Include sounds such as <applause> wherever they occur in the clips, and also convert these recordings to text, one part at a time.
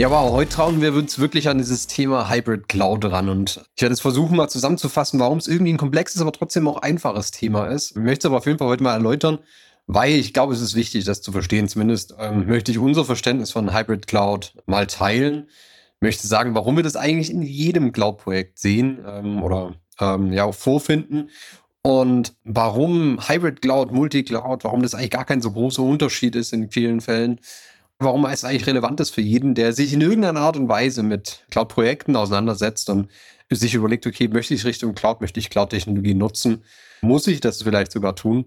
Ja, wow, heute trauen wir uns wirklich an dieses Thema Hybrid Cloud ran und ich werde es versuchen mal zusammenzufassen, warum es irgendwie ein komplexes, aber trotzdem auch einfaches Thema ist. Ich möchte es aber auf jeden Fall heute mal erläutern, weil ich glaube, es ist wichtig, das zu verstehen. Zumindest ähm, möchte ich unser Verständnis von Hybrid Cloud mal teilen. Ich möchte sagen, warum wir das eigentlich in jedem Cloud-Projekt sehen ähm, oder ähm, ja auch vorfinden und warum Hybrid Cloud, Multi-Cloud, warum das eigentlich gar kein so großer Unterschied ist in vielen Fällen warum es eigentlich relevant ist für jeden, der sich in irgendeiner Art und Weise mit Cloud-Projekten auseinandersetzt und sich überlegt, okay, möchte ich Richtung Cloud, möchte ich Cloud-Technologie nutzen? Muss ich das vielleicht sogar tun?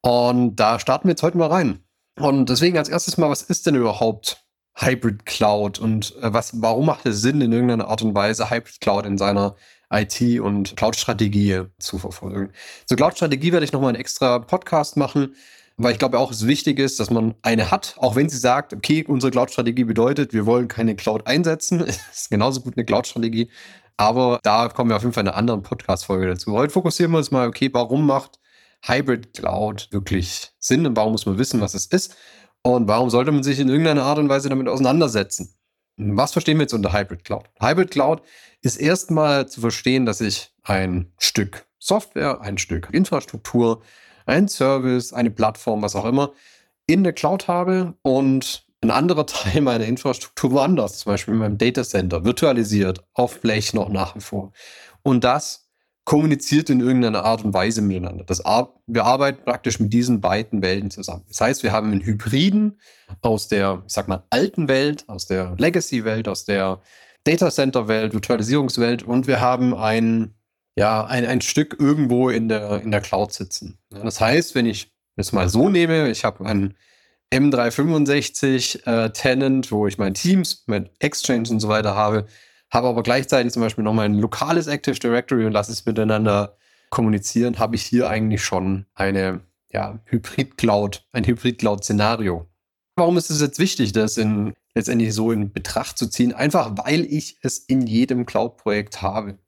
Und da starten wir jetzt heute mal rein. Und deswegen als erstes mal, was ist denn überhaupt Hybrid Cloud und äh, was, warum macht es Sinn, in irgendeiner Art und Weise Hybrid Cloud in seiner IT- und Cloud-Strategie zu verfolgen? Zur Cloud-Strategie werde ich nochmal einen extra Podcast machen weil ich glaube auch, es wichtig ist, dass man eine hat, auch wenn sie sagt, okay, unsere Cloud-Strategie bedeutet, wir wollen keine Cloud einsetzen. <laughs> das ist genauso gut eine Cloud-Strategie. Aber da kommen wir auf jeden Fall in einer anderen Podcast-Folge dazu. Heute fokussieren wir uns mal, okay, warum macht Hybrid Cloud wirklich Sinn und warum muss man wissen, was es ist? Und warum sollte man sich in irgendeiner Art und Weise damit auseinandersetzen? Was verstehen wir jetzt unter Hybrid Cloud? Hybrid Cloud ist erstmal zu verstehen, dass ich ein Stück Software, ein Stück Infrastruktur, ein Service, eine Plattform, was auch immer, in der Cloud habe und ein anderer <laughs> Teil meiner Infrastruktur woanders, zum Beispiel in meinem Data Center, virtualisiert, auf Blech noch nach wie vor. Und das kommuniziert in irgendeiner Art und Weise miteinander. Das, wir arbeiten praktisch mit diesen beiden Welten zusammen. Das heißt, wir haben einen Hybriden aus der, ich sag mal, alten Welt, aus der Legacy-Welt, aus der Data Center-Welt, Virtualisierungswelt und wir haben einen ja, ein, ein Stück irgendwo in der, in der Cloud sitzen. Das heißt, wenn ich es mal so nehme, ich habe ein M365 äh, Tenant, wo ich mein Teams, mein Exchange und so weiter habe, habe aber gleichzeitig zum Beispiel noch mein lokales Active Directory und lasse es miteinander kommunizieren, habe ich hier eigentlich schon eine ja, Hybrid-Cloud, ein Hybrid-Cloud-Szenario. Warum ist es jetzt wichtig, das in letztendlich so in Betracht zu ziehen, einfach weil ich es in jedem Cloud-Projekt habe.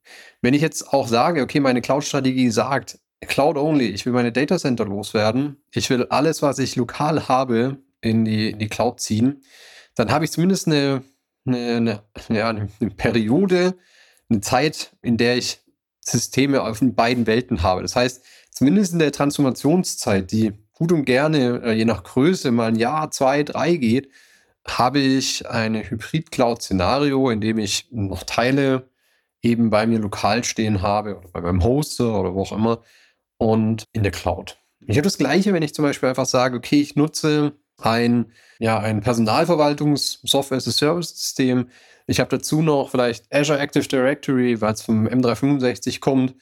Wenn ich jetzt auch sage, okay, meine Cloud-Strategie sagt, Cloud only, ich will meine Data Center loswerden, ich will alles, was ich lokal habe, in die, in die Cloud ziehen, dann habe ich zumindest eine, eine, eine, ja, eine Periode, eine Zeit, in der ich Systeme auf den beiden Welten habe. Das heißt, zumindest in der Transformationszeit, die gut und gerne, äh, je nach Größe, mal ein Jahr, zwei, drei geht, habe ich eine Hybrid-Cloud-Szenario, in dem ich noch Teile eben bei mir lokal stehen habe oder bei meinem Hoster oder wo auch immer und in der Cloud. Ich habe das Gleiche, wenn ich zum Beispiel einfach sage, okay, ich nutze ein, ja, ein Personalverwaltungs-Software-as-a-Service-System. Ich habe dazu noch vielleicht Azure Active Directory, weil es vom M365 kommt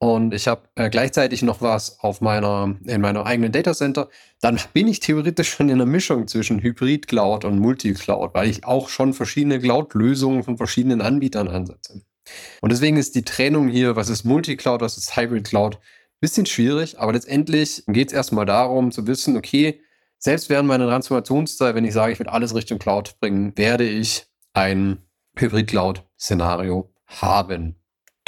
und ich habe äh, gleichzeitig noch was auf meiner, in meiner eigenen Datacenter, dann bin ich theoretisch <laughs> schon in einer Mischung zwischen Hybrid-Cloud und Multi-Cloud, weil ich auch schon verschiedene Cloud-Lösungen von verschiedenen Anbietern ansetze. Und deswegen ist die Trennung hier, was ist Multi-Cloud, was ist Hybrid-Cloud, ein bisschen schwierig, aber letztendlich geht es erstmal darum zu wissen, okay, selbst während meiner Transformationszeit, wenn ich sage, ich will alles Richtung Cloud bringen, werde ich ein Hybrid-Cloud-Szenario haben.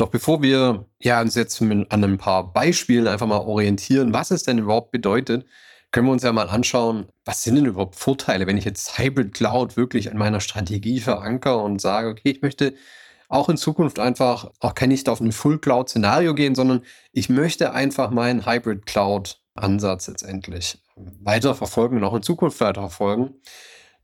Doch bevor wir ja, uns jetzt an ein paar Beispielen einfach mal orientieren, was es denn überhaupt bedeutet, können wir uns ja mal anschauen, was sind denn überhaupt Vorteile, wenn ich jetzt Hybrid Cloud wirklich in meiner Strategie verankere und sage, okay, ich möchte auch in Zukunft einfach auch kein nicht auf ein Full Cloud Szenario gehen, sondern ich möchte einfach meinen Hybrid Cloud Ansatz letztendlich weiter verfolgen und auch in Zukunft weiter verfolgen.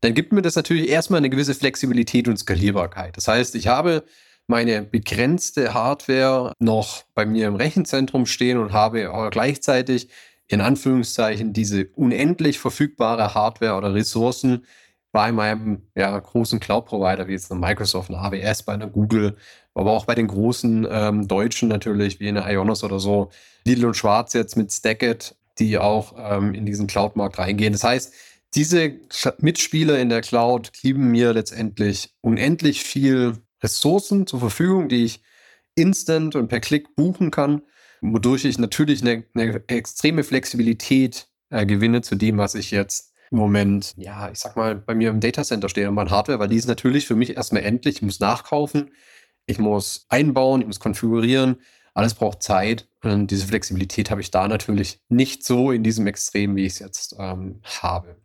Dann gibt mir das natürlich erstmal eine gewisse Flexibilität und Skalierbarkeit. Das heißt, ich habe meine begrenzte Hardware noch bei mir im Rechenzentrum stehen und habe aber gleichzeitig in Anführungszeichen diese unendlich verfügbare Hardware oder Ressourcen bei meinem ja, großen Cloud-Provider, wie jetzt eine Microsoft, eine AWS, bei einer Google, aber auch bei den großen ähm, Deutschen natürlich, wie eine Ionos oder so, Lidl und Schwarz jetzt mit Stackit, die auch ähm, in diesen Cloud-Markt reingehen. Das heißt, diese Mitspieler in der Cloud geben mir letztendlich unendlich viel Ressourcen zur Verfügung, die ich instant und per Klick buchen kann. wodurch ich natürlich eine, eine extreme Flexibilität äh, gewinne zu dem, was ich jetzt im Moment, ja, ich sag mal, bei mir im Datacenter stehe und mein Hardware, weil die ist natürlich für mich erstmal endlich. Ich muss nachkaufen, ich muss einbauen, ich muss konfigurieren. Alles braucht Zeit. Und diese Flexibilität habe ich da natürlich nicht so in diesem Extrem, wie ich es jetzt ähm, habe.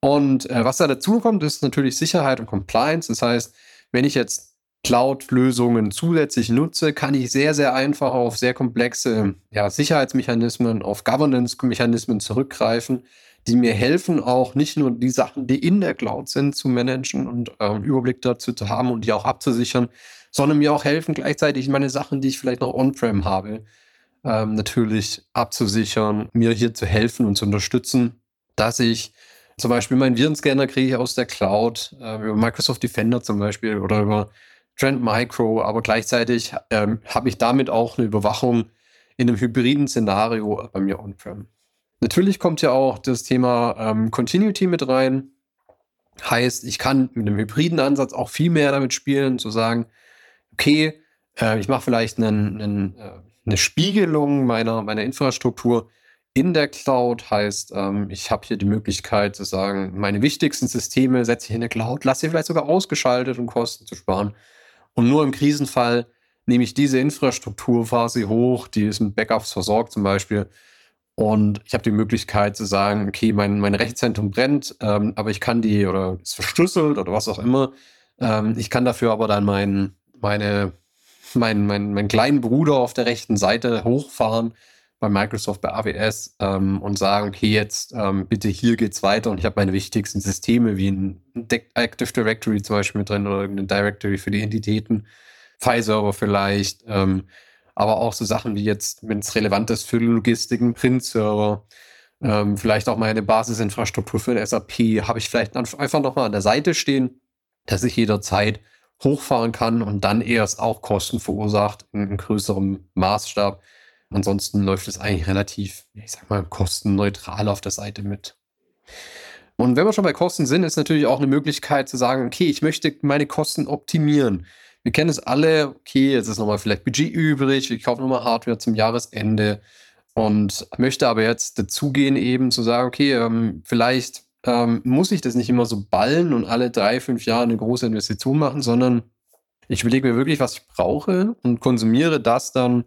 Und äh, was da dazu kommt, ist natürlich Sicherheit und Compliance. Das heißt, wenn ich jetzt Cloud-Lösungen zusätzlich nutze, kann ich sehr, sehr einfach auf sehr komplexe ja, Sicherheitsmechanismen, auf Governance-Mechanismen zurückgreifen, die mir helfen, auch nicht nur die Sachen, die in der Cloud sind, zu managen und äh, einen Überblick dazu zu haben und die auch abzusichern, sondern mir auch helfen, gleichzeitig meine Sachen, die ich vielleicht noch on-prem habe, ähm, natürlich abzusichern, mir hier zu helfen und zu unterstützen, dass ich zum Beispiel meinen Virenscanner kriege ich aus der Cloud, äh, über Microsoft Defender zum Beispiel oder über Trend Micro, aber gleichzeitig ähm, habe ich damit auch eine Überwachung in einem hybriden Szenario bei mir on-prem. Natürlich kommt ja auch das Thema ähm, Continuity mit rein. Heißt, ich kann mit einem hybriden Ansatz auch viel mehr damit spielen, zu sagen, okay, äh, ich mache vielleicht einen, einen, äh, eine Spiegelung meiner, meiner Infrastruktur in der Cloud. Heißt, ähm, ich habe hier die Möglichkeit zu sagen, meine wichtigsten Systeme setze ich in der Cloud, lasse sie vielleicht sogar ausgeschaltet, um Kosten zu sparen. Und nur im Krisenfall nehme ich diese Infrastruktur, sie hoch, die ist mit Backups versorgt zum Beispiel. Und ich habe die Möglichkeit zu sagen, okay, mein, mein Rechenzentrum brennt, ähm, aber ich kann die oder ist verschlüsselt oder was auch immer. Ähm, ich kann dafür aber dann mein, meine, mein, mein, meinen kleinen Bruder auf der rechten Seite hochfahren bei Microsoft, bei AWS ähm, und sagen, okay, jetzt ähm, bitte hier geht's weiter und ich habe meine wichtigsten Systeme wie ein Active Directory zum Beispiel mit drin oder ein Directory für die Entitäten, File-Server vielleicht, ähm, aber auch so Sachen wie jetzt, wenn es relevant ist für Logistik, ein Print-Server, ähm, vielleicht auch meine Basisinfrastruktur für ein SAP, habe ich vielleicht einfach nochmal an der Seite stehen, dass ich jederzeit hochfahren kann und dann erst auch Kosten verursacht in, in größerem Maßstab Ansonsten läuft es eigentlich relativ, ich sag mal, kostenneutral auf der Seite mit. Und wenn wir schon bei Kosten sind, ist natürlich auch eine Möglichkeit zu sagen, okay, ich möchte meine Kosten optimieren. Wir kennen es alle, okay, jetzt ist nochmal vielleicht Budget übrig, ich kaufe nochmal Hardware zum Jahresende und möchte aber jetzt dazugehen, eben zu sagen, okay, ähm, vielleicht ähm, muss ich das nicht immer so ballen und alle drei, fünf Jahre eine große Investition machen, sondern ich überlege mir wirklich, was ich brauche und konsumiere das dann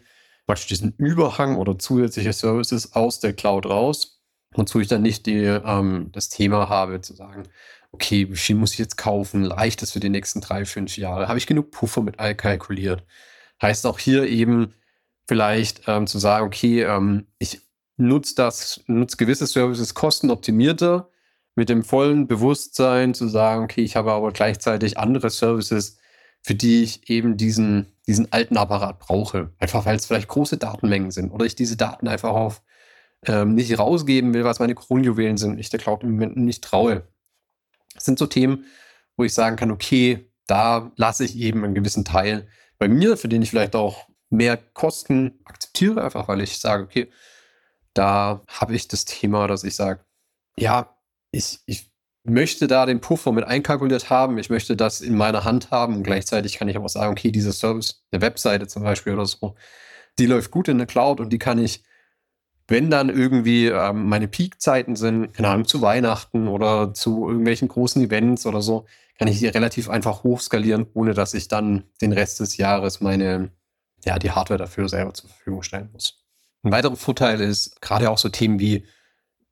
praktisch diesen Überhang oder zusätzliche Services aus der Cloud raus, wozu ich dann nicht die, ähm, das Thema habe, zu sagen, okay, wie viel muss ich jetzt kaufen? Leicht ist für die nächsten drei, fünf Jahre? Habe ich genug Puffer mit kalkuliert? Heißt auch hier eben vielleicht ähm, zu sagen, okay, ähm, ich nutze das, nutze gewisse Services kostenoptimierter mit dem vollen Bewusstsein zu sagen, okay, ich habe aber gleichzeitig andere Services, für die ich eben diesen, diesen alten Apparat brauche. Einfach weil es vielleicht große Datenmengen sind oder ich diese Daten einfach auf ähm, nicht rausgeben will, was meine Kronjuwelen sind, ich der Cloud im Moment nicht traue. Das sind so Themen, wo ich sagen kann, okay, da lasse ich eben einen gewissen Teil bei mir, für den ich vielleicht auch mehr Kosten akzeptiere, einfach weil ich sage, okay, da habe ich das Thema, dass ich sage, ja, ich, ich möchte da den Puffer mit einkalkuliert haben. Ich möchte das in meiner Hand haben. Und gleichzeitig kann ich aber sagen, okay, dieser Service, eine Webseite zum Beispiel oder so, die läuft gut in der Cloud und die kann ich, wenn dann irgendwie ähm, meine Peakzeiten sind, keine Ahnung, zu Weihnachten oder zu irgendwelchen großen Events oder so, kann ich die relativ einfach hochskalieren, ohne dass ich dann den Rest des Jahres meine, ja, die Hardware dafür selber zur Verfügung stellen muss. Ein weiterer Vorteil ist gerade auch so Themen wie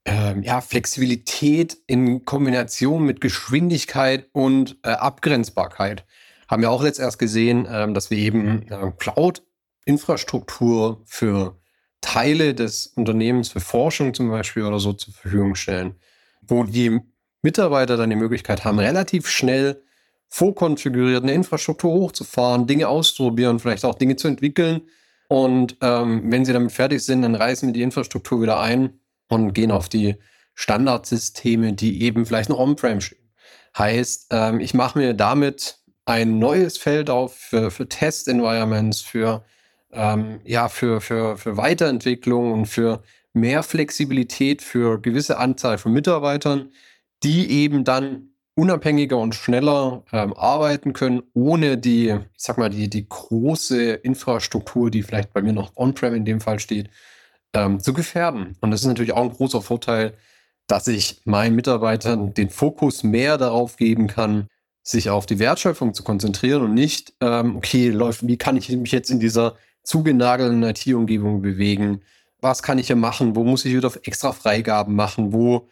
ähm, ja, Flexibilität in Kombination mit Geschwindigkeit und äh, Abgrenzbarkeit. Haben wir auch jetzt erst gesehen, ähm, dass wir eben äh, Cloud-Infrastruktur für Teile des Unternehmens, für Forschung zum Beispiel oder so zur Verfügung stellen, wo die Mitarbeiter dann die Möglichkeit haben, relativ schnell vorkonfiguriert eine Infrastruktur hochzufahren, Dinge auszuprobieren, vielleicht auch Dinge zu entwickeln. Und ähm, wenn sie damit fertig sind, dann reißen wir die Infrastruktur wieder ein und gehen auf die Standardsysteme, die eben vielleicht noch on-prem stehen. Heißt, ähm, ich mache mir damit ein neues Feld auf für, für Test-Environments, für, ähm, ja, für, für, für Weiterentwicklung und für mehr Flexibilität für gewisse Anzahl von Mitarbeitern, die eben dann unabhängiger und schneller ähm, arbeiten können, ohne die, ich sag mal, die, die große Infrastruktur, die vielleicht bei mir noch on-prem in dem Fall steht, ähm, zu gefährden. Und das ist natürlich auch ein großer Vorteil, dass ich meinen Mitarbeitern den Fokus mehr darauf geben kann, sich auf die Wertschöpfung zu konzentrieren und nicht, ähm, okay, läuft, wie kann ich mich jetzt in dieser zugenagelten IT-Umgebung bewegen? Was kann ich hier machen? Wo muss ich wieder extra Freigaben machen? Wo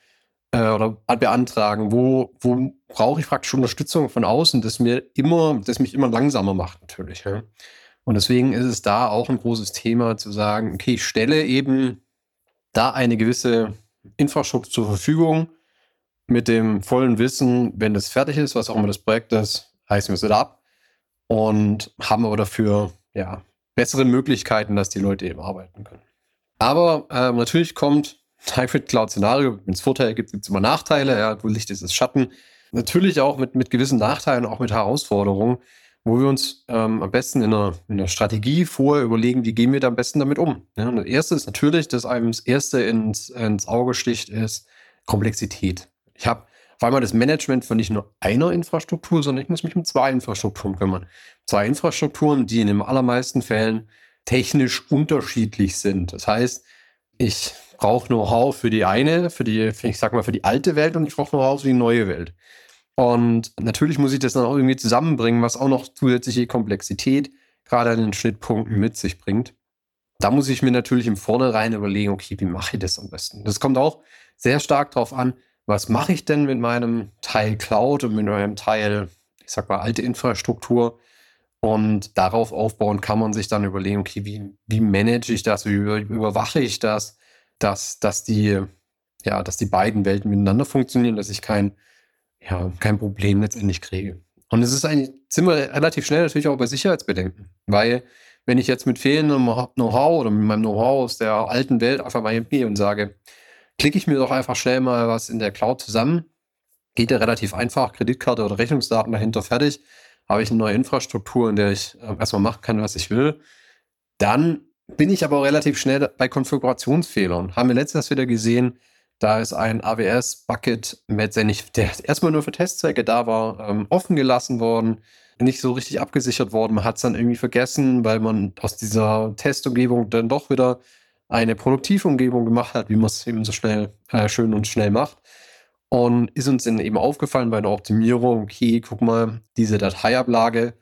äh, oder beantragen? Wo, wo brauche ich praktisch Unterstützung von außen, das mir immer, das mich immer langsamer macht, natürlich. Ja? Und deswegen ist es da auch ein großes Thema zu sagen, okay, ich stelle eben da eine gewisse Infrastruktur zur Verfügung, mit dem vollen Wissen, wenn das fertig ist, was auch immer das Projekt ist, heißen wir es ab und haben aber dafür ja, bessere Möglichkeiten, dass die Leute eben arbeiten können. Aber äh, natürlich kommt <laughs> Hybrid Cloud Szenario, wenn es Vorteile gibt, gibt es immer Nachteile. Ja, wo Licht ist, ist Schatten. Natürlich auch mit, mit gewissen Nachteilen, auch mit Herausforderungen, wo wir uns ähm, am besten in einer, in einer Strategie vorher überlegen, wie gehen wir da am besten damit um. Ja, das erste ist natürlich, dass einem das erste ins, ins Auge sticht, ist Komplexität. Ich habe auf einmal das Management von nicht nur einer Infrastruktur, sondern ich muss mich um zwei Infrastrukturen kümmern. Zwei Infrastrukturen, die in den allermeisten Fällen technisch unterschiedlich sind. Das heißt, ich brauche Know-how für die eine, für die, ich sag mal, für die alte Welt und ich brauche Know-how für die neue Welt. Und natürlich muss ich das dann auch irgendwie zusammenbringen, was auch noch zusätzliche Komplexität gerade an den Schnittpunkten mit sich bringt. Da muss ich mir natürlich im Vornherein überlegen, okay, wie mache ich das am besten? Das kommt auch sehr stark darauf an, was mache ich denn mit meinem Teil Cloud und mit meinem Teil, ich sag mal, alte Infrastruktur? Und darauf aufbauen kann man sich dann überlegen, okay, wie, wie manage ich das, wie überwache ich das, dass, dass, die, ja, dass die beiden Welten miteinander funktionieren, dass ich kein, ja, kein Problem letztendlich kriege. Und es ist eigentlich ziemlich relativ schnell natürlich auch bei Sicherheitsbedenken, weil wenn ich jetzt mit fehlendem Know-how oder mit meinem Know-how aus der alten Welt einfach mal hingehe und sage, klicke ich mir doch einfach schnell mal was in der Cloud zusammen. Geht ja relativ einfach, Kreditkarte oder Rechnungsdaten dahinter fertig. Habe ich eine neue Infrastruktur, in der ich äh, erstmal machen kann, was ich will. Dann bin ich aber auch relativ schnell bei Konfigurationsfehlern. Haben wir letztes wieder gesehen, da ist ein AWS-Bucket, der erstmal nur für Testzwecke da war, ähm, offen gelassen worden, nicht so richtig abgesichert worden. Man hat es dann irgendwie vergessen, weil man aus dieser Testumgebung dann doch wieder eine Produktivumgebung gemacht hat, wie man es eben so schnell, äh, schön und schnell macht. Und ist uns dann eben aufgefallen bei der Optimierung, okay, guck mal, diese Dateiablage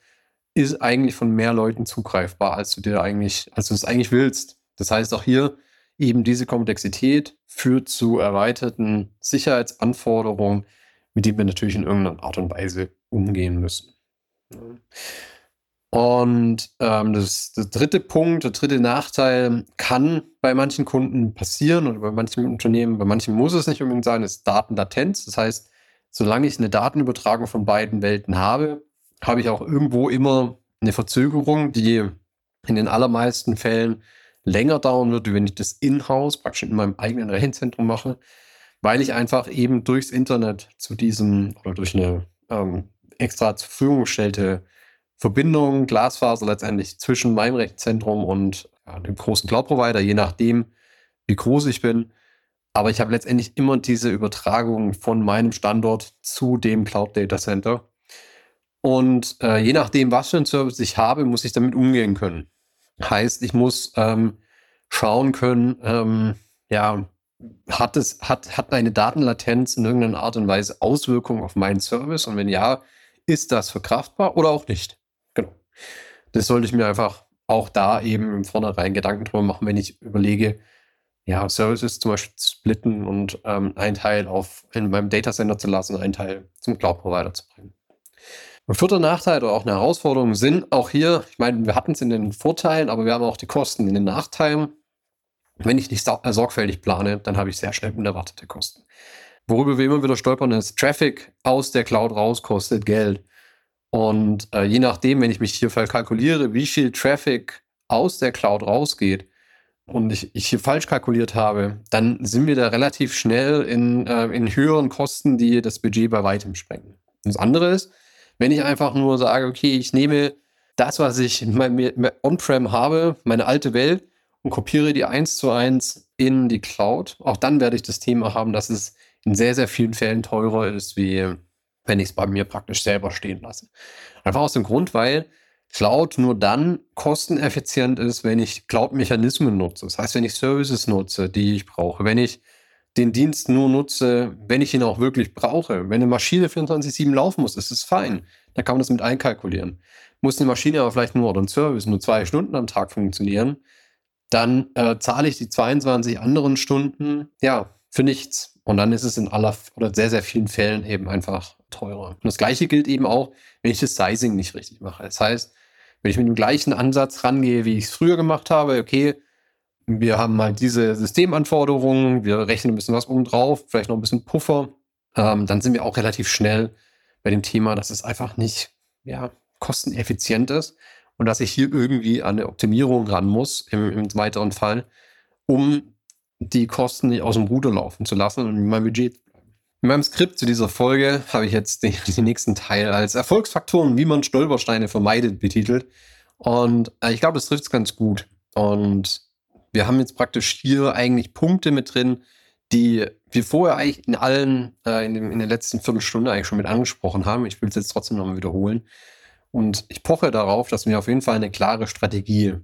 ist eigentlich von mehr Leuten zugreifbar, als du dir eigentlich, als du es eigentlich willst. Das heißt auch hier eben diese Komplexität führt zu erweiterten Sicherheitsanforderungen, mit denen wir natürlich in irgendeiner Art und Weise umgehen müssen. Und ähm, das, das, dritte Punkt, der dritte Nachteil kann bei manchen Kunden passieren oder bei manchen Unternehmen, bei manchen muss es nicht unbedingt sein, ist Datenlatenz. Das heißt, solange ich eine Datenübertragung von beiden Welten habe, habe ich auch irgendwo immer eine Verzögerung, die in den allermeisten Fällen länger dauern wird, wenn ich das in-house, praktisch in meinem eigenen Rechenzentrum mache, weil ich einfach eben durchs Internet zu diesem oder durch eine ähm, extra zur Verfügung gestellte Verbindung, Glasfaser letztendlich zwischen meinem Rechenzentrum und ja, dem großen Cloud-Provider, je nachdem, wie groß ich bin. Aber ich habe letztendlich immer diese Übertragung von meinem Standort zu dem Cloud Data Center. Und äh, je nachdem, was für einen Service ich habe, muss ich damit umgehen können. Heißt, ich muss ähm, schauen können, ähm, ja, hat es, hat, hat eine Datenlatenz in irgendeiner Art und Weise Auswirkungen auf meinen Service? Und wenn ja, ist das verkraftbar oder auch nicht? das sollte ich mir einfach auch da eben im Vornherein Gedanken drüber machen, wenn ich überlege, ja, Services zum Beispiel zu splitten und ähm, einen Teil auf in meinem Datacenter zu lassen, einen Teil zum Cloud-Provider zu bringen. Ein vierter Nachteil oder auch eine Herausforderung sind auch hier, ich meine, wir hatten es in den Vorteilen, aber wir haben auch die Kosten in den Nachteilen. Wenn ich nicht äh, sorgfältig plane, dann habe ich sehr schnell unerwartete Kosten. Worüber wir immer wieder stolpern, ist, Traffic aus der Cloud raus kostet Geld. Und äh, je nachdem, wenn ich mich hier kalkuliere, wie viel Traffic aus der Cloud rausgeht und ich, ich hier falsch kalkuliert habe, dann sind wir da relativ schnell in, äh, in höheren Kosten, die das Budget bei weitem sprengen. Das andere ist, wenn ich einfach nur sage, okay, ich nehme das, was ich on-prem habe, meine alte Welt, und kopiere die eins zu eins in die Cloud, auch dann werde ich das Thema haben, dass es in sehr, sehr vielen Fällen teurer ist wie wenn ich es bei mir praktisch selber stehen lasse. Einfach aus dem Grund, weil Cloud nur dann kosteneffizient ist, wenn ich Cloud-Mechanismen nutze. Das heißt, wenn ich Services nutze, die ich brauche, wenn ich den Dienst nur nutze, wenn ich ihn auch wirklich brauche. Wenn eine Maschine 24-7 laufen muss, ist es fein. Da kann man das mit einkalkulieren. Muss eine Maschine aber vielleicht nur oder ein Service nur zwei Stunden am Tag funktionieren, dann äh, zahle ich die 22 anderen Stunden, ja, für nichts. Und dann ist es in aller oder sehr, sehr vielen Fällen eben einfach teurer. Und das gleiche gilt eben auch, wenn ich das Sizing nicht richtig mache. Das heißt, wenn ich mit dem gleichen Ansatz rangehe, wie ich es früher gemacht habe, okay, wir haben halt diese Systemanforderungen, wir rechnen ein bisschen was oben drauf, vielleicht noch ein bisschen Puffer, ähm, dann sind wir auch relativ schnell bei dem Thema, dass es einfach nicht ja, kosteneffizient ist und dass ich hier irgendwie an eine Optimierung ran muss im, im weiteren Fall, um die Kosten nicht aus dem Ruder laufen zu lassen und mein Budget in meinem Skript zu dieser Folge habe ich jetzt den, den, nächsten Teil als Erfolgsfaktoren, wie man Stolpersteine vermeidet, betitelt. Und äh, ich glaube, das trifft es ganz gut. Und wir haben jetzt praktisch hier eigentlich Punkte mit drin, die wir vorher eigentlich in allen, äh, in, dem, in der letzten Viertelstunde eigentlich schon mit angesprochen haben. Ich will es jetzt trotzdem nochmal wiederholen. Und ich poche darauf, dass wir auf jeden Fall eine klare Strategie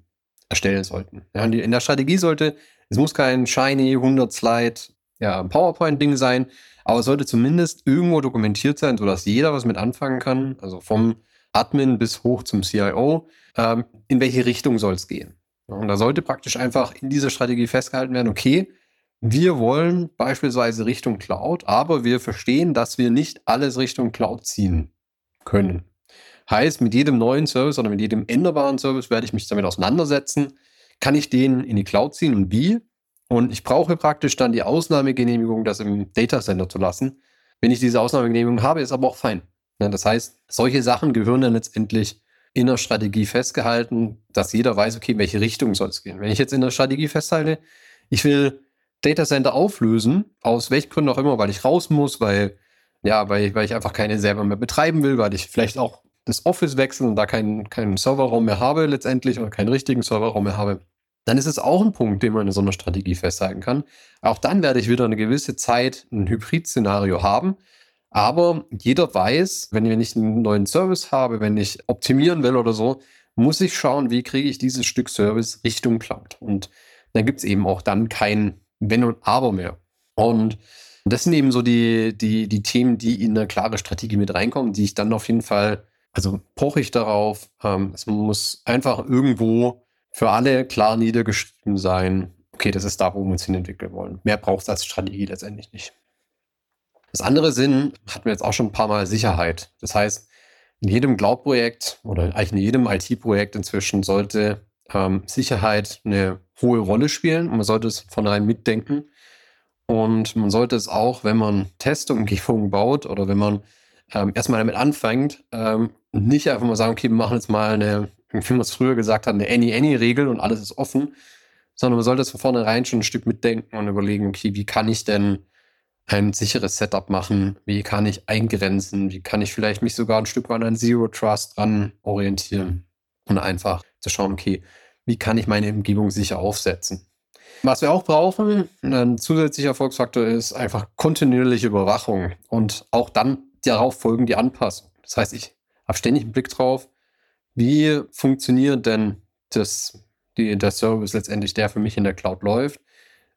erstellen sollten. Ja, in der Strategie sollte, es muss kein shiny 100 Slide ja, PowerPoint-Ding sein, aber es sollte zumindest irgendwo dokumentiert sein, sodass jeder was mit anfangen kann, also vom Admin bis hoch zum CIO, ähm, in welche Richtung soll es gehen. Und da sollte praktisch einfach in dieser Strategie festgehalten werden, okay, wir wollen beispielsweise Richtung Cloud, aber wir verstehen, dass wir nicht alles Richtung Cloud ziehen können. Heißt, mit jedem neuen Service oder mit jedem änderbaren Service werde ich mich damit auseinandersetzen. Kann ich den in die Cloud ziehen und wie? Und ich brauche praktisch dann die Ausnahmegenehmigung, das im Datacenter zu lassen. Wenn ich diese Ausnahmegenehmigung habe, ist aber auch fein. Das heißt, solche Sachen gehören dann letztendlich in der Strategie festgehalten, dass jeder weiß, okay, in welche Richtung soll es gehen. Wenn ich jetzt in der Strategie festhalte, ich will Datacenter auflösen, aus welchen Gründen auch immer, weil ich raus muss, weil, ja, weil, weil ich einfach keine selber mehr betreiben will, weil ich vielleicht auch das Office wechseln und da keinen, keinen Serverraum mehr habe letztendlich oder keinen richtigen Serverraum mehr habe, dann ist es auch ein Punkt, den man in so einer Strategie festhalten kann. Auch dann werde ich wieder eine gewisse Zeit ein Hybrid-Szenario haben, aber jeder weiß, wenn ich einen neuen Service habe, wenn ich optimieren will oder so, muss ich schauen, wie kriege ich dieses Stück Service Richtung Cloud. Und dann gibt es eben auch dann kein Wenn und Aber mehr. Und das sind eben so die, die, die Themen, die in eine klare Strategie mit reinkommen, die ich dann auf jeden Fall, also poche ich darauf. Ähm, es muss einfach irgendwo für alle klar niedergeschrieben sein, okay, das ist da, wo wir uns hin entwickeln wollen. Mehr braucht es als Strategie letztendlich nicht. Das andere Sinn hatten wir jetzt auch schon ein paar Mal Sicherheit. Das heißt, in jedem Cloud-Projekt oder eigentlich in jedem IT-Projekt inzwischen sollte ähm, Sicherheit eine hohe Rolle spielen und man sollte es von rein mitdenken. Und man sollte es auch, wenn man Testumgebungen baut oder wenn man ähm, erstmal damit anfängt, ähm, nicht einfach mal sagen, okay, wir machen jetzt mal eine, wie man es früher gesagt hat, eine Any-Any-Regel und alles ist offen, sondern man sollte es von vornherein schon ein Stück mitdenken und überlegen, okay, wie kann ich denn ein sicheres Setup machen? Wie kann ich eingrenzen? Wie kann ich vielleicht mich sogar ein Stück weit an Zero Trust dran orientieren? Und einfach zu schauen, okay, wie kann ich meine Umgebung sicher aufsetzen? Was wir auch brauchen, ein zusätzlicher Erfolgsfaktor ist einfach kontinuierliche Überwachung und auch dann darauf folgen die Anpassung. Das heißt, ich habe ständig einen Blick drauf, wie funktioniert denn das, die, der Service letztendlich, der für mich in der Cloud läuft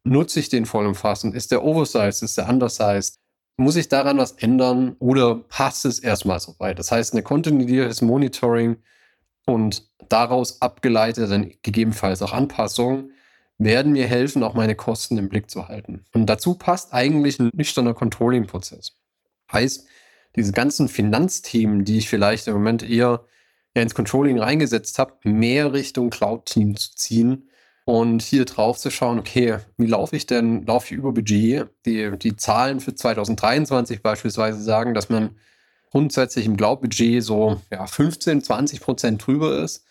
Nutze ich den vollumfassend? Ist der oversized? Ist der undersized? Muss ich daran was ändern oder passt es erstmal so weit? Das heißt, eine kontinuierliches Monitoring und daraus abgeleitet dann gegebenenfalls auch Anpassungen werden mir helfen, auch meine Kosten im Blick zu halten. Und dazu passt eigentlich ein nüchterner Controlling-Prozess. Heißt, diese ganzen Finanzthemen, die ich vielleicht im Moment eher ins Controlling reingesetzt habe, mehr Richtung Cloud-Team zu ziehen, und hier drauf zu schauen, okay, wie laufe ich denn, laufe ich über Budget? Die, die Zahlen für 2023 beispielsweise sagen, dass man grundsätzlich im Glaubbudget so ja, 15, 20 Prozent drüber ist,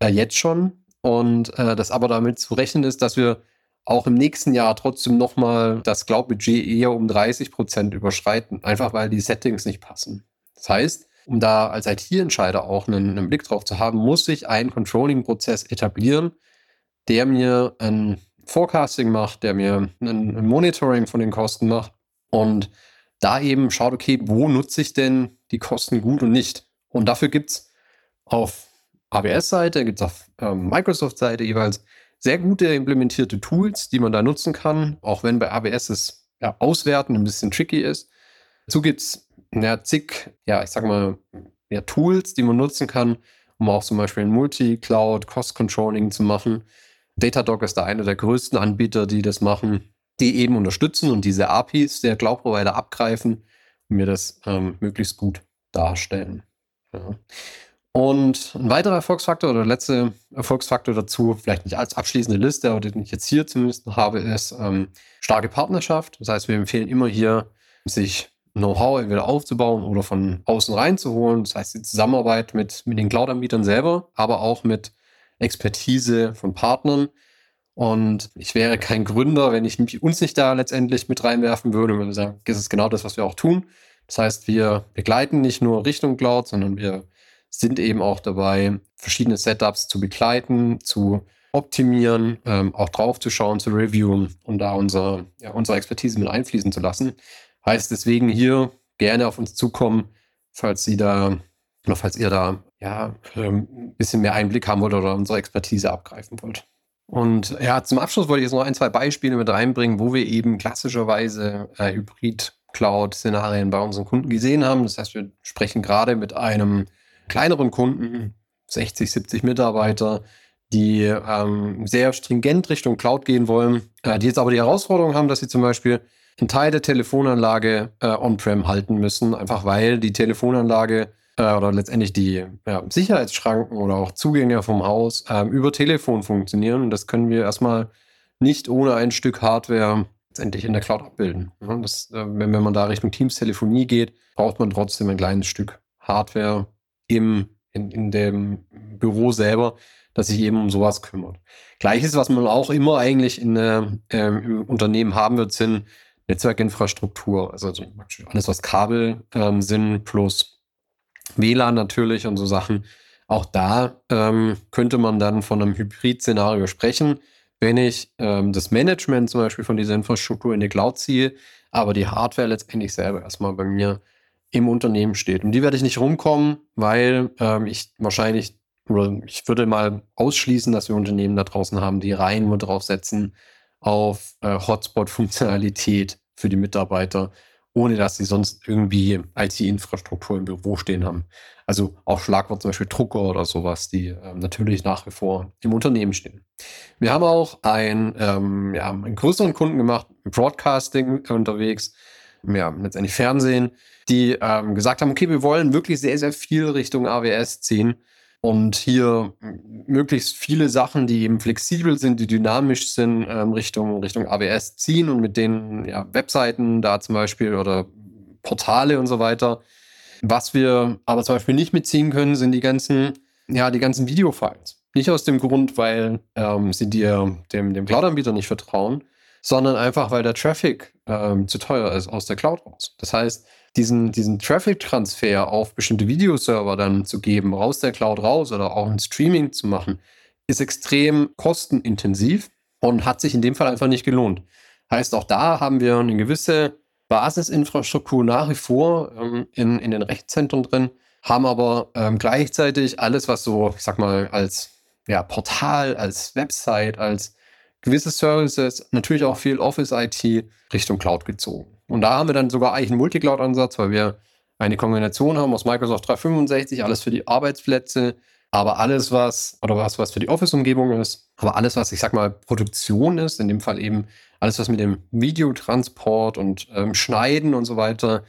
äh, jetzt schon. Und äh, das aber damit zu rechnen ist, dass wir auch im nächsten Jahr trotzdem nochmal das Glaubbudget eher um 30 Prozent überschreiten, einfach weil die Settings nicht passen. Das heißt, um da als IT-Entscheider auch einen, einen Blick drauf zu haben, muss ich einen Controlling-Prozess etablieren, der mir ein Forecasting macht, der mir ein, Monitoring von den Kosten macht und da eben schaut, okay, wo nutze ich denn die Kosten gut und nicht? Und dafür gibt es auf AWS-Seite, gibt es auf ähm, Microsoft-Seite jeweils sehr gute implementierte Tools, die man da nutzen kann, auch wenn bei AWS es ja, Auswerten ein bisschen tricky ist. Dazu gibt es ja, zig, ja, ich sag mal, ja, Tools, die man nutzen kann, um auch zum Beispiel ein Multi-Cloud Cost Controlling zu machen. Datadog ist da einer der größten Anbieter, die das machen, die eben unterstützen und diese APIs der Cloud-Provider abgreifen und mir das ähm, möglichst gut darstellen. Ja. Und ein weiterer Erfolgsfaktor oder der letzte Erfolgsfaktor dazu, vielleicht nicht als abschließende Liste, aber den ich jetzt hier zumindest habe, ist ähm, starke Partnerschaft. Das heißt, wir empfehlen immer hier, sich Know-how entweder aufzubauen oder von außen reinzuholen. Das heißt, die Zusammenarbeit mit, mit den Cloud-Anbietern selber, aber auch mit Expertise von Partnern. Und ich wäre kein Gründer, wenn ich uns nicht da letztendlich mit reinwerfen würde. Und sagen, das ist genau das, was wir auch tun. Das heißt, wir begleiten nicht nur Richtung Cloud, sondern wir sind eben auch dabei, verschiedene Setups zu begleiten, zu optimieren, ähm, auch drauf zu reviewen und da unser, ja, unsere Expertise mit einfließen zu lassen. Heißt deswegen hier gerne auf uns zukommen, falls Sie da oder falls ihr da ja ähm, ein bisschen mehr Einblick haben wollt oder unsere Expertise abgreifen wollt. Und ja, zum Abschluss wollte ich jetzt noch ein, zwei Beispiele mit reinbringen, wo wir eben klassischerweise äh, Hybrid-Cloud-Szenarien bei unseren Kunden gesehen haben. Das heißt, wir sprechen gerade mit einem kleineren Kunden, 60, 70 Mitarbeiter, die ähm, sehr stringent Richtung Cloud gehen wollen, äh, die jetzt aber die Herausforderung haben, dass sie zum Beispiel einen Teil der Telefonanlage äh, on-prem halten müssen, einfach weil die Telefonanlage äh, oder letztendlich die ja, Sicherheitsschranken oder auch Zugänge vom Haus ähm, über Telefon funktionieren. Und das können wir erstmal nicht ohne ein Stück Hardware letztendlich in der Cloud abbilden. Das, äh, wenn, wenn man da Richtung Teams-Telefonie geht, braucht man trotzdem ein kleines Stück Hardware, im, in, in dem Büro selber, das sich eben um sowas kümmert. Gleiches, was man auch immer eigentlich in, äh, im Unternehmen haben wird, sind Netzwerkinfrastruktur, also alles, was Kabel ähm, sind, plus WLAN natürlich und so Sachen. Auch da ähm, könnte man dann von einem Hybrid-Szenario sprechen, wenn ich ähm, das Management zum Beispiel von dieser Infrastruktur in die Cloud ziehe, aber die Hardware letztendlich selber erstmal bei mir im Unternehmen steht. Und die werde ich nicht rumkommen, weil ähm, ich wahrscheinlich, oder ich würde mal ausschließen, dass wir Unternehmen da draußen haben, die rein nur drauf setzen auf äh, Hotspot-Funktionalität für die Mitarbeiter, ohne dass sie sonst irgendwie IT-Infrastruktur im Büro stehen haben. Also auch Schlagwort zum Beispiel Drucker oder sowas, die ähm, natürlich nach wie vor im Unternehmen stehen. Wir haben auch ein, ähm, ja, einen größeren Kunden gemacht, Broadcasting unterwegs, ja, letztendlich Fernsehen, die ähm, gesagt haben, okay, wir wollen wirklich sehr, sehr viel Richtung AWS ziehen und hier möglichst viele Sachen, die eben flexibel sind, die dynamisch sind, ähm, Richtung, Richtung AWS ziehen und mit den ja, Webseiten da zum Beispiel oder Portale und so weiter. Was wir aber zum Beispiel nicht mitziehen können, sind die ganzen, ja, die ganzen Videofiles. Nicht aus dem Grund, weil ähm, sie dir dem, dem Cloud-Anbieter nicht vertrauen, sondern einfach, weil der Traffic ähm, zu teuer ist aus der Cloud raus. Das heißt, diesen, diesen Traffic-Transfer auf bestimmte Videoserver dann zu geben, raus der Cloud raus oder auch ein Streaming zu machen, ist extrem kostenintensiv und hat sich in dem Fall einfach nicht gelohnt. Heißt, auch da haben wir eine gewisse Basisinfrastruktur nach wie vor ähm, in, in den Rechtszentren drin, haben aber ähm, gleichzeitig alles, was so, ich sag mal, als ja, Portal, als Website, als gewisse Services, natürlich auch viel Office-IT Richtung Cloud gezogen. Und da haben wir dann sogar eigentlich einen Multicloud-Ansatz, weil wir eine Kombination haben aus Microsoft 365, alles für die Arbeitsplätze, aber alles, was, oder was, was für die Office-Umgebung ist, aber alles, was, ich sag mal, Produktion ist, in dem Fall eben alles, was mit dem Videotransport und ähm, Schneiden und so weiter,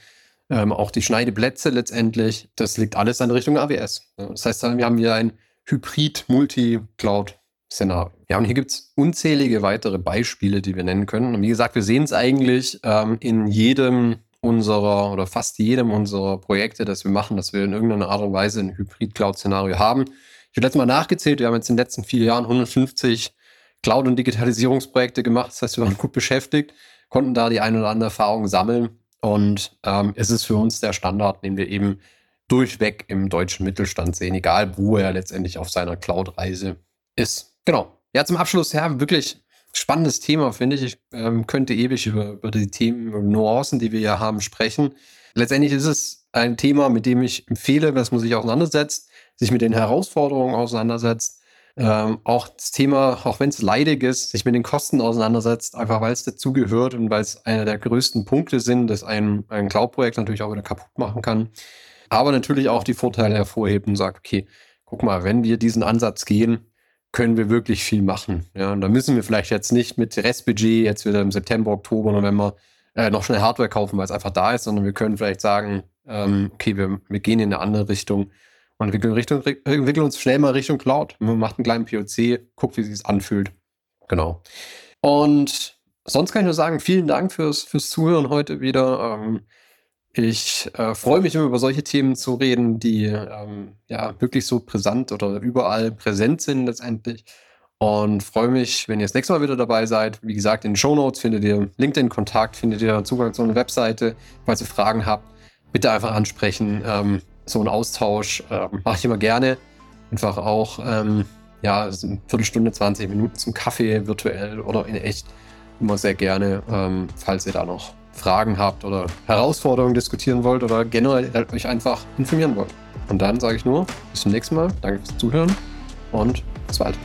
ähm, auch die Schneideplätze letztendlich, das liegt alles in Richtung AWS. Das heißt, wir haben hier ein Hybrid-Multi-Cloud Szenario. Ja, und hier gibt es unzählige weitere Beispiele, die wir nennen können. Und wie gesagt, wir sehen es eigentlich ähm, in jedem unserer oder fast jedem unserer Projekte, das wir machen, dass wir in irgendeiner Art und Weise ein Hybrid-Cloud-Szenario haben. Ich habe letztes Mal nachgezählt, wir haben jetzt in den letzten vier Jahren 150 Cloud- und Digitalisierungsprojekte gemacht. Das heißt, wir waren gut beschäftigt, konnten da die eine oder andere Erfahrung sammeln. Und ähm, es ist für uns der Standard, den wir eben durchweg im deutschen Mittelstand sehen, egal wo er letztendlich auf seiner Cloud-Reise ist. Genau. Ja, zum Abschluss, ja, wirklich spannendes Thema, finde ich. Ich ähm, könnte ewig über, über die Themen, über Nuancen, die wir hier haben, sprechen. Letztendlich ist es ein Thema, mit dem ich empfehle, dass man sich auseinandersetzt, sich mit den Herausforderungen auseinandersetzt. Ähm, auch das Thema, auch wenn es leidig ist, sich mit den Kosten auseinandersetzt, einfach weil es dazugehört und weil es einer der größten Punkte sind, das ein, ein Cloud-Projekt natürlich auch wieder kaputt machen kann. Aber natürlich auch die Vorteile hervorhebt und sagt, okay, guck mal, wenn wir diesen Ansatz gehen, können wir wirklich viel machen. Ja, und da müssen wir vielleicht jetzt nicht mit Restbudget jetzt wieder im September, Oktober, November äh, noch schnell Hardware kaufen, weil es einfach da ist, sondern wir können vielleicht sagen, ähm, okay, wir, wir gehen in eine andere Richtung und entwickeln, Richtung, entwickeln uns schnell mal Richtung Cloud. Man macht einen kleinen POC, guckt, wie sich es anfühlt. Genau. Und sonst kann ich nur sagen, vielen Dank fürs, fürs Zuhören heute wieder. Ähm, ich äh, freue mich immer über solche Themen zu reden, die ähm, ja wirklich so brisant oder überall präsent sind letztendlich. Und freue mich, wenn ihr das nächste Mal wieder dabei seid. Wie gesagt, in den Show Notes findet ihr LinkedIn-Kontakt, findet ihr Zugang zu einer Webseite. Falls ihr Fragen habt, bitte einfach ansprechen. Ähm, so ein Austausch äh, mache ich immer gerne. Einfach auch, ähm, ja, eine Viertelstunde, 20 Minuten zum Kaffee virtuell oder in echt. Immer sehr gerne, ähm, falls ihr da noch Fragen habt oder Herausforderungen diskutieren wollt oder generell euch einfach informieren wollt. Und dann sage ich nur, bis zum nächsten Mal. Danke fürs Zuhören und bis bald.